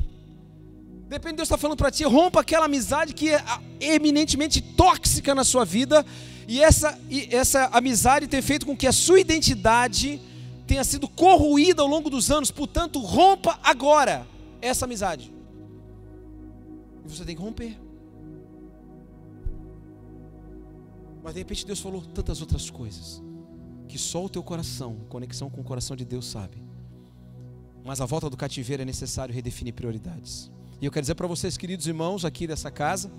Depende, Deus está falando para ti, rompa aquela amizade que é eminentemente tóxica na sua vida, e essa, e essa amizade tem feito com que a sua identidade tenha sido corroída ao longo dos anos, portanto, rompa agora essa amizade. E você tem que romper. Mas de repente Deus falou tantas outras coisas, que só o teu coração, conexão com o coração de Deus, sabe. Mas a volta do cativeiro é necessário redefinir prioridades. E eu quero dizer para vocês, queridos irmãos aqui dessa casa,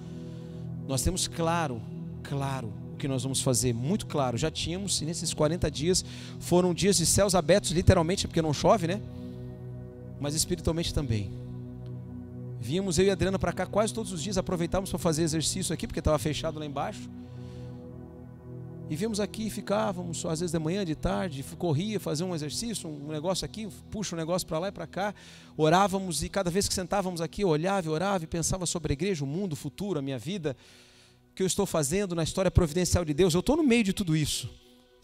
nós temos claro, claro, o que nós vamos fazer, muito claro. Já tínhamos, e nesses 40 dias foram dias de céus abertos, literalmente, porque não chove, né? Mas espiritualmente também. Vínhamos eu e a Adriana para cá quase todos os dias, aproveitávamos para fazer exercício aqui, porque estava fechado lá embaixo. E víamos aqui, ficávamos, às vezes de manhã, de tarde, corria, fazia um exercício, um negócio aqui, puxa um negócio para lá e para cá. Orávamos e cada vez que sentávamos aqui, eu olhava e orava e pensava sobre a igreja, o mundo, o futuro, a minha vida, que eu estou fazendo na história providencial de Deus. Eu estou no meio de tudo isso.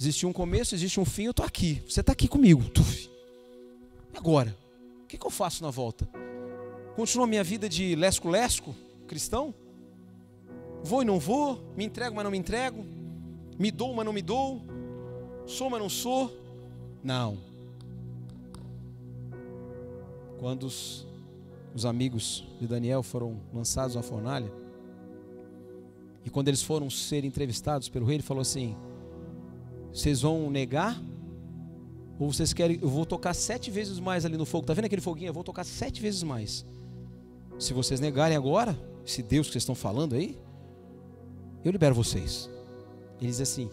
Existe um começo, existe um fim, eu estou aqui. Você está aqui comigo. Tuf. Agora? O que, que eu faço na volta? Continua a minha vida de lesco-lesco, cristão? Vou e não vou? Me entrego, mas não me entrego? Me dou, mas não me dou? Sou, mas não sou? Não. Quando os, os amigos de Daniel foram lançados na fornalha, e quando eles foram ser entrevistados pelo rei, ele falou assim: Vocês vão negar? Ou vocês querem. Eu vou tocar sete vezes mais ali no fogo. Está vendo aquele foguinho? Eu vou tocar sete vezes mais. Se vocês negarem agora, esse Deus que vocês estão falando aí, Eu libero vocês. Ele diz assim: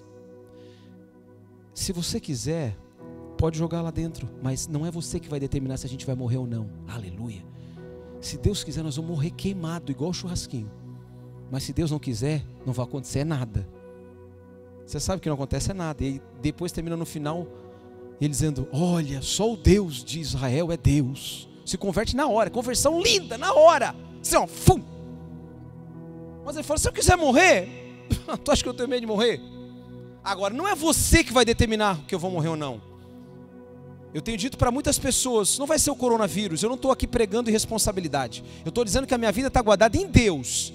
se você quiser, pode jogar lá dentro, mas não é você que vai determinar se a gente vai morrer ou não. Aleluia. Se Deus quiser, nós vamos morrer queimado, igual churrasquinho. Mas se Deus não quiser, não vai acontecer nada. Você sabe que não acontece nada. E depois termina no final ele dizendo: Olha, só o Deus de Israel é Deus. Se converte na hora, conversão linda, na hora. Assim, ó, fum. Mas ele fala: Se eu quiser morrer, *laughs* tu acha que eu tenho medo de morrer? Agora, não é você que vai determinar que eu vou morrer ou não. Eu tenho dito para muitas pessoas: não vai ser o coronavírus. Eu não estou aqui pregando irresponsabilidade. Eu estou dizendo que a minha vida está guardada em Deus.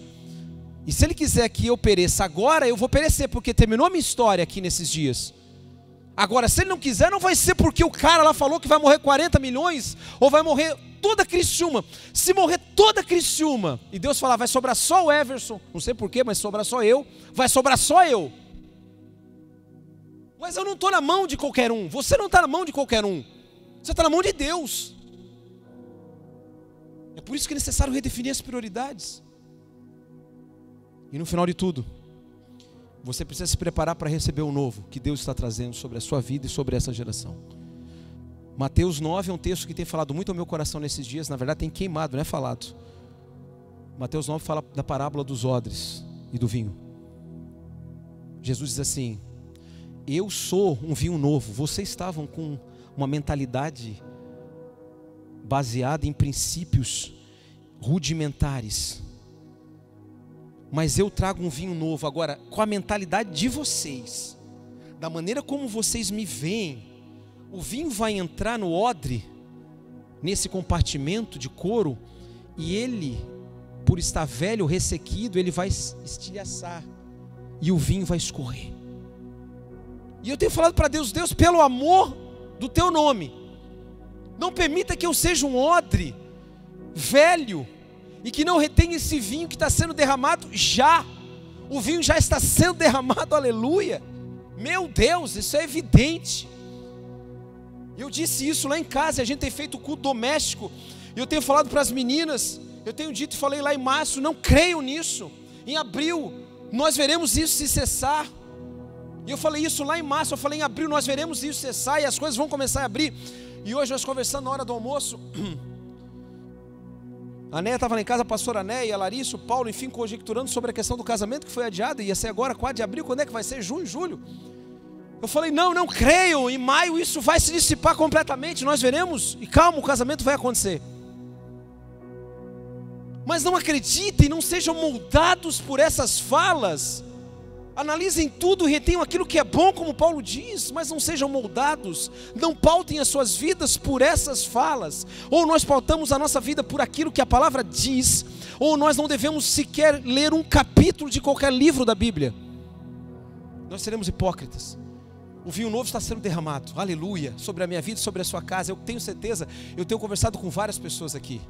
E se Ele quiser que eu pereça agora, eu vou perecer, porque terminou a minha história aqui nesses dias. Agora, se Ele não quiser, não vai ser porque o cara lá falou que vai morrer 40 milhões, ou vai morrer toda Criciúma. Se morrer toda Criciúma, e Deus falar, vai sobrar só o Everson, não sei porquê, mas sobrar só eu, vai sobrar só eu. Mas eu não estou na mão de qualquer um, você não está na mão de qualquer um, você está na mão de Deus. É por isso que é necessário redefinir as prioridades. E no final de tudo, você precisa se preparar para receber o novo que Deus está trazendo sobre a sua vida e sobre essa geração. Mateus 9 é um texto que tem falado muito ao meu coração nesses dias, na verdade tem queimado, não é falado. Mateus 9 fala da parábola dos odres e do vinho. Jesus diz assim: Eu sou um vinho novo. Vocês estavam com uma mentalidade baseada em princípios rudimentares mas eu trago um vinho novo agora com a mentalidade de vocês, da maneira como vocês me veem. O vinho vai entrar no odre, nesse compartimento de couro, e ele, por estar velho, ressequido, ele vai estilhaçar, e o vinho vai escorrer. E eu tenho falado para Deus, Deus, pelo amor do teu nome, não permita que eu seja um odre velho, e que não retém esse vinho que está sendo derramado já. O vinho já está sendo derramado, *laughs* aleluia. Meu Deus, isso é evidente. Eu disse isso lá em casa, a gente tem feito culto doméstico. E eu tenho falado para as meninas, eu tenho dito e falei lá em março, não creio nisso. Em abril, nós veremos isso se cessar. E eu falei isso lá em março, eu falei em abril, nós veremos isso cessar e as coisas vão começar a abrir. E hoje nós conversando na hora do almoço, *clears throat* A Néia estava lá em casa, a pastora Néia, a Larissa, o Paulo, enfim, conjecturando sobre a questão do casamento que foi adiado, ia ser agora 4 de abril, quando é que vai ser? Junho, julho. Eu falei, não, não creio, em maio isso vai se dissipar completamente, nós veremos, e calma, o casamento vai acontecer. Mas não acreditem, não sejam moldados por essas falas, Analisem tudo e retenham aquilo que é bom, como Paulo diz, mas não sejam moldados, não pautem as suas vidas por essas falas, ou nós pautamos a nossa vida por aquilo que a palavra diz, ou nós não devemos sequer ler um capítulo de qualquer livro da Bíblia. Nós seremos hipócritas. O vinho novo está sendo derramado, aleluia, sobre a minha vida, sobre a sua casa. Eu tenho certeza, eu tenho conversado com várias pessoas aqui.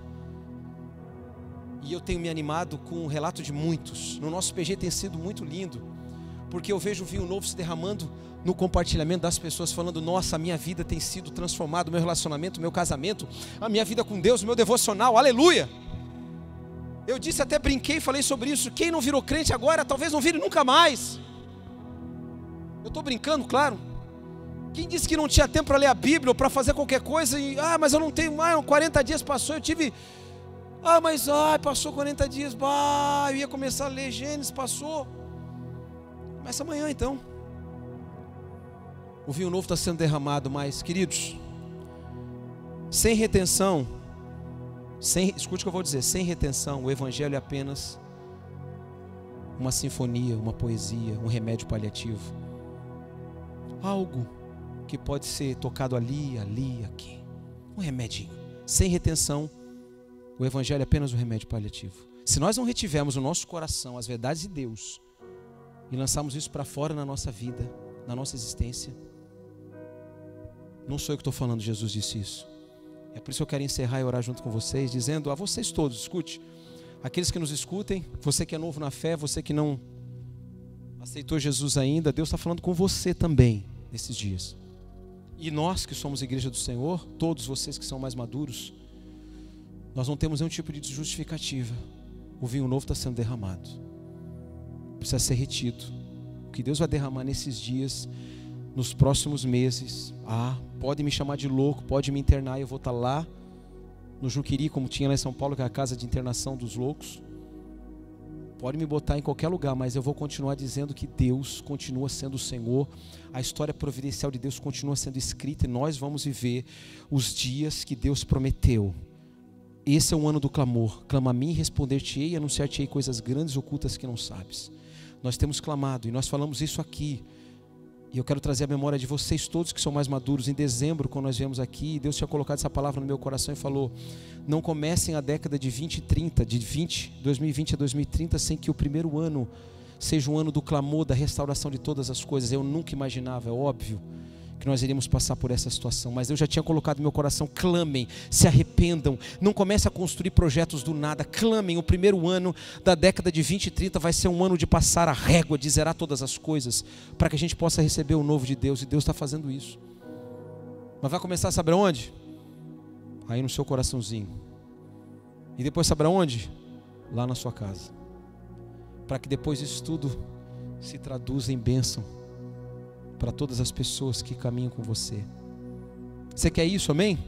E eu tenho me animado com o relato de muitos. No nosso PG tem sido muito lindo porque eu vejo o vinho novo se derramando no compartilhamento das pessoas, falando: Nossa, a minha vida tem sido transformada, o meu relacionamento, o meu casamento, a minha vida com Deus, o meu devocional, aleluia. Eu disse, até brinquei, falei sobre isso. Quem não virou crente agora, talvez não vire nunca mais. Eu estou brincando, claro. Quem disse que não tinha tempo para ler a Bíblia ou para fazer qualquer coisa e, ah, mas eu não tenho, ah, 40 dias passou, eu tive, ah, mas, ah, passou 40 dias, bah, eu ia começar a ler Gênesis, passou. Começa amanhã então. O vinho novo está sendo derramado, mas, queridos, sem retenção, sem, escute o que eu vou dizer, sem retenção, o Evangelho é apenas uma sinfonia, uma poesia, um remédio paliativo. Algo que pode ser tocado ali, ali, aqui. Um remedinho. Sem retenção, o Evangelho é apenas um remédio paliativo. Se nós não retivermos no nosso coração as verdades de Deus, e lançarmos isso para fora na nossa vida, na nossa existência. Não sou eu que estou falando, Jesus disse isso. É por isso que eu quero encerrar e orar junto com vocês, dizendo a vocês todos: escute, aqueles que nos escutem, você que é novo na fé, você que não aceitou Jesus ainda, Deus está falando com você também nesses dias. E nós que somos igreja do Senhor, todos vocês que são mais maduros, nós não temos nenhum tipo de justificativa. O vinho novo está sendo derramado precisa ser retido. O que Deus vai derramar nesses dias, nos próximos meses, ah, pode me chamar de louco, pode me internar, eu vou estar lá no Juquiri, como tinha lá em São Paulo, que é a casa de internação dos loucos. Pode me botar em qualquer lugar, mas eu vou continuar dizendo que Deus continua sendo o Senhor, a história providencial de Deus continua sendo escrita e nós vamos viver os dias que Deus prometeu. Esse é o ano do clamor. Clama a mim, responder-te-ei e anunciar-te-ei coisas grandes e ocultas que não sabes. Nós temos clamado e nós falamos isso aqui. E eu quero trazer a memória de vocês todos que são mais maduros. Em dezembro, quando nós viemos aqui, Deus tinha colocado essa palavra no meu coração e falou: Não comecem a década de 2030, de 20, 2020 a 2030, sem que o primeiro ano seja um ano do clamor, da restauração de todas as coisas. Eu nunca imaginava, é óbvio que nós iríamos passar por essa situação, mas eu já tinha colocado no meu coração: clamem, se arrependam, não comece a construir projetos do nada, clamem. O primeiro ano da década de 20 e 30 vai ser um ano de passar a régua, de zerar todas as coisas, para que a gente possa receber o novo de Deus, e Deus está fazendo isso. Mas vai começar, sabe onde? Aí no seu coraçãozinho. E depois sabe onde? Lá na sua casa. Para que depois isso tudo se traduza em bênção para todas as pessoas que caminham com você. Você quer isso, amém?